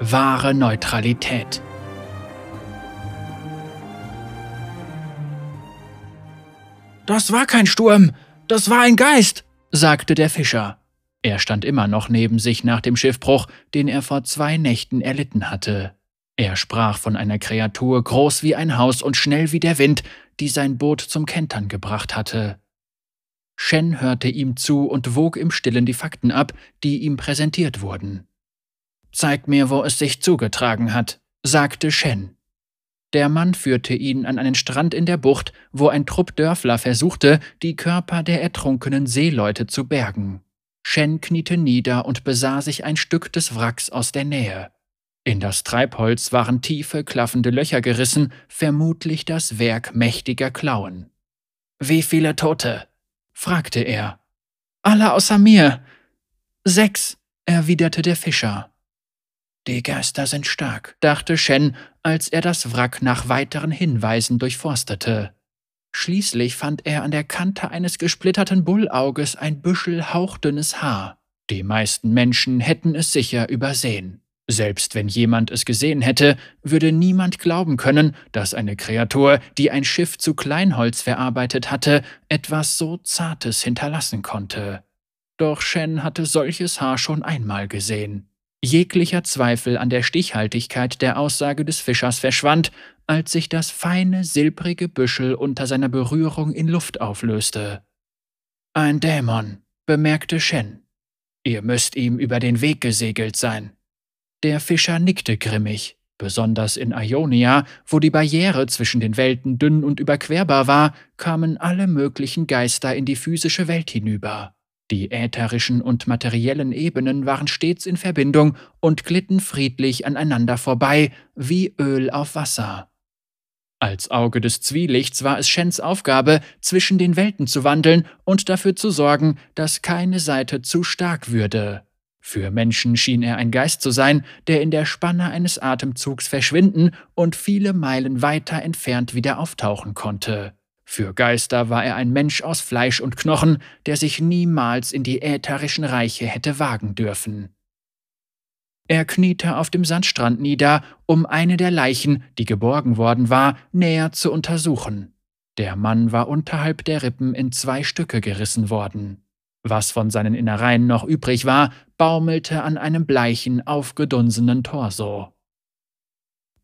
Wahre Neutralität. Das war kein Sturm, das war ein Geist, sagte der Fischer. Er stand immer noch neben sich nach dem Schiffbruch, den er vor zwei Nächten erlitten hatte. Er sprach von einer Kreatur groß wie ein Haus und schnell wie der Wind, die sein Boot zum Kentern gebracht hatte. Shen hörte ihm zu und wog im stillen die Fakten ab, die ihm präsentiert wurden. Zeig mir, wo es sich zugetragen hat, sagte Shen. Der Mann führte ihn an einen Strand in der Bucht, wo ein Trupp Dörfler versuchte, die Körper der ertrunkenen Seeleute zu bergen. Shen kniete nieder und besah sich ein Stück des Wracks aus der Nähe. In das Treibholz waren tiefe, klaffende Löcher gerissen, vermutlich das Werk mächtiger Klauen. Wie viele Tote? fragte er. Alle außer mir. Sechs, erwiderte der Fischer. Die Geister sind stark, dachte Shen, als er das Wrack nach weiteren Hinweisen durchforstete. Schließlich fand er an der Kante eines gesplitterten Bullauges ein Büschel hauchdünnes Haar. Die meisten Menschen hätten es sicher übersehen. Selbst wenn jemand es gesehen hätte, würde niemand glauben können, dass eine Kreatur, die ein Schiff zu Kleinholz verarbeitet hatte, etwas so Zartes hinterlassen konnte. Doch Shen hatte solches Haar schon einmal gesehen. Jeglicher Zweifel an der Stichhaltigkeit der Aussage des Fischers verschwand, als sich das feine, silbrige Büschel unter seiner Berührung in Luft auflöste. Ein Dämon, bemerkte Shen. Ihr müsst ihm über den Weg gesegelt sein. Der Fischer nickte grimmig. Besonders in Ionia, wo die Barriere zwischen den Welten dünn und überquerbar war, kamen alle möglichen Geister in die physische Welt hinüber. Die ätherischen und materiellen Ebenen waren stets in Verbindung und glitten friedlich aneinander vorbei, wie Öl auf Wasser. Als Auge des Zwielichts war es Shens Aufgabe, zwischen den Welten zu wandeln und dafür zu sorgen, dass keine Seite zu stark würde. Für Menschen schien er ein Geist zu sein, der in der Spanne eines Atemzugs verschwinden und viele Meilen weiter entfernt wieder auftauchen konnte. Für Geister war er ein Mensch aus Fleisch und Knochen, der sich niemals in die ätherischen Reiche hätte wagen dürfen. Er kniete auf dem Sandstrand nieder, um eine der Leichen, die geborgen worden war, näher zu untersuchen. Der Mann war unterhalb der Rippen in zwei Stücke gerissen worden. Was von seinen Innereien noch übrig war, baumelte an einem bleichen, aufgedunsenen Torso.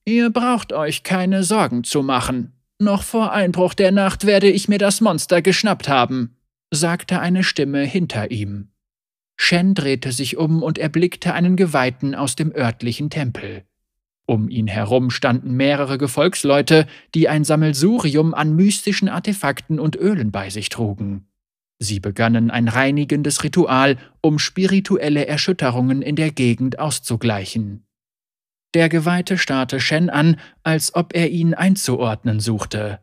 Ihr braucht euch keine Sorgen zu machen, noch vor Einbruch der Nacht werde ich mir das Monster geschnappt haben, sagte eine Stimme hinter ihm. Shen drehte sich um und erblickte einen Geweihten aus dem örtlichen Tempel. Um ihn herum standen mehrere Gefolgsleute, die ein Sammelsurium an mystischen Artefakten und Ölen bei sich trugen. Sie begannen ein reinigendes Ritual, um spirituelle Erschütterungen in der Gegend auszugleichen. Der Geweihte starrte Shen an, als ob er ihn einzuordnen suchte.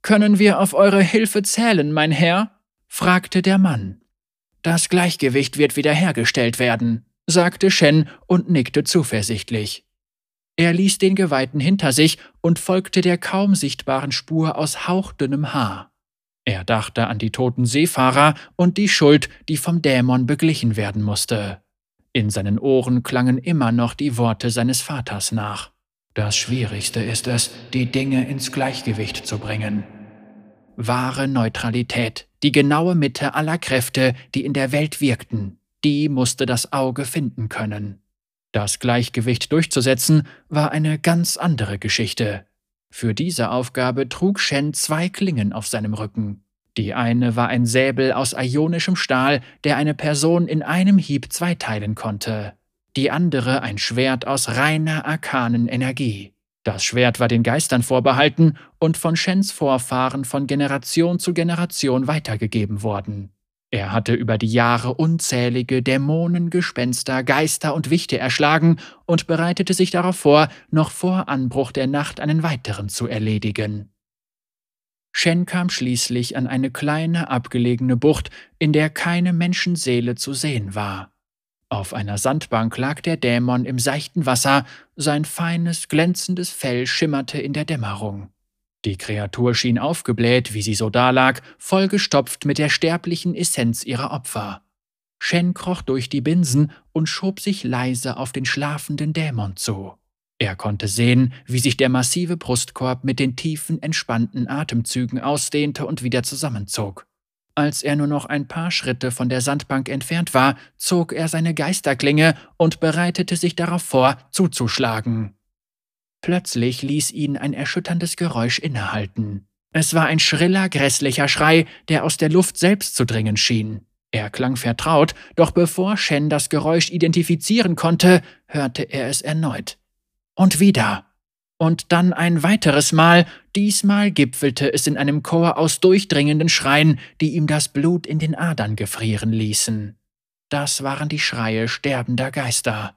Können wir auf eure Hilfe zählen, mein Herr? fragte der Mann. Das Gleichgewicht wird wiederhergestellt werden, sagte Shen und nickte zuversichtlich. Er ließ den Geweihten hinter sich und folgte der kaum sichtbaren Spur aus hauchdünnem Haar. Er dachte an die toten Seefahrer und die Schuld, die vom Dämon beglichen werden musste. In seinen Ohren klangen immer noch die Worte seines Vaters nach. Das Schwierigste ist es, die Dinge ins Gleichgewicht zu bringen. Wahre Neutralität, die genaue Mitte aller Kräfte, die in der Welt wirkten, die musste das Auge finden können. Das Gleichgewicht durchzusetzen war eine ganz andere Geschichte. Für diese Aufgabe trug Shen zwei Klingen auf seinem Rücken. Die eine war ein Säbel aus ionischem Stahl, der eine Person in einem Hieb zweiteilen konnte. Die andere ein Schwert aus reiner arkanen Energie. Das Schwert war den Geistern vorbehalten und von Shens Vorfahren von Generation zu Generation weitergegeben worden. Er hatte über die Jahre unzählige Dämonen, Gespenster, Geister und Wichte erschlagen und bereitete sich darauf vor, noch vor Anbruch der Nacht einen weiteren zu erledigen. Shen kam schließlich an eine kleine, abgelegene Bucht, in der keine Menschenseele zu sehen war. Auf einer Sandbank lag der Dämon im seichten Wasser, sein feines, glänzendes Fell schimmerte in der Dämmerung. Die Kreatur schien aufgebläht, wie sie so dalag, vollgestopft mit der sterblichen Essenz ihrer Opfer. Shen kroch durch die Binsen und schob sich leise auf den schlafenden Dämon zu. Er konnte sehen, wie sich der massive Brustkorb mit den tiefen, entspannten Atemzügen ausdehnte und wieder zusammenzog. Als er nur noch ein paar Schritte von der Sandbank entfernt war, zog er seine Geisterklinge und bereitete sich darauf vor, zuzuschlagen. Plötzlich ließ ihn ein erschütterndes Geräusch innehalten. Es war ein schriller, grässlicher Schrei, der aus der Luft selbst zu dringen schien. Er klang vertraut, doch bevor Shen das Geräusch identifizieren konnte, hörte er es erneut. Und wieder. Und dann ein weiteres Mal, diesmal gipfelte es in einem Chor aus durchdringenden Schreien, die ihm das Blut in den Adern gefrieren ließen. Das waren die Schreie sterbender Geister.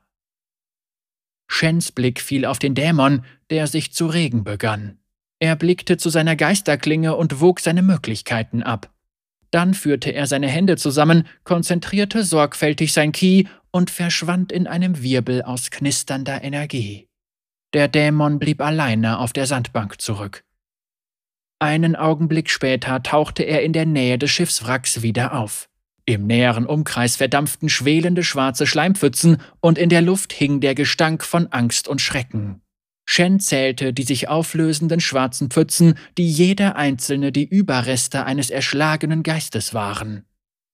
Shens Blick fiel auf den Dämon, der sich zu regen begann. Er blickte zu seiner Geisterklinge und wog seine Möglichkeiten ab. Dann führte er seine Hände zusammen, konzentrierte sorgfältig sein Ki und verschwand in einem Wirbel aus knisternder Energie. Der Dämon blieb alleine auf der Sandbank zurück. Einen Augenblick später tauchte er in der Nähe des Schiffswracks wieder auf. Im näheren Umkreis verdampften schwelende schwarze Schleimpfützen und in der Luft hing der Gestank von Angst und Schrecken. Shen zählte die sich auflösenden schwarzen Pfützen, die jeder einzelne die Überreste eines erschlagenen Geistes waren.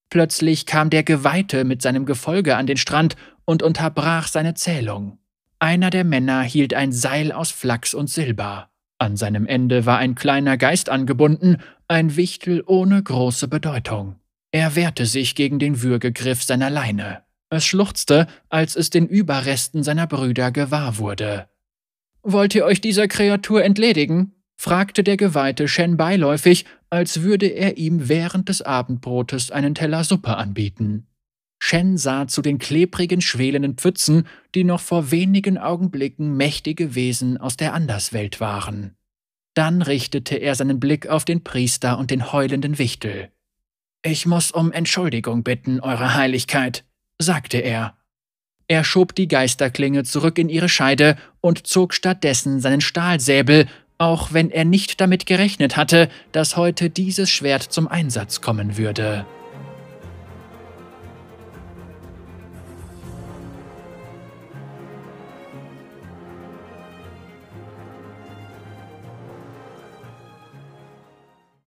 Plötzlich kam der Geweihte mit seinem Gefolge an den Strand und unterbrach seine Zählung. Einer der Männer hielt ein Seil aus Flachs und Silber. An seinem Ende war ein kleiner Geist angebunden, ein Wichtel ohne große Bedeutung. Er wehrte sich gegen den Würgegriff seiner Leine. Es schluchzte, als es den Überresten seiner Brüder gewahr wurde. Wollt ihr euch dieser Kreatur entledigen? fragte der Geweihte Shen beiläufig, als würde er ihm während des Abendbrotes einen Teller Suppe anbieten. Shen sah zu den klebrigen, schwelenden Pfützen, die noch vor wenigen Augenblicken mächtige Wesen aus der Anderswelt waren. Dann richtete er seinen Blick auf den Priester und den heulenden Wichtel. Ich muss um Entschuldigung bitten, Eure Heiligkeit, sagte er. Er schob die Geisterklinge zurück in ihre Scheide und zog stattdessen seinen Stahlsäbel, auch wenn er nicht damit gerechnet hatte, dass heute dieses Schwert zum Einsatz kommen würde.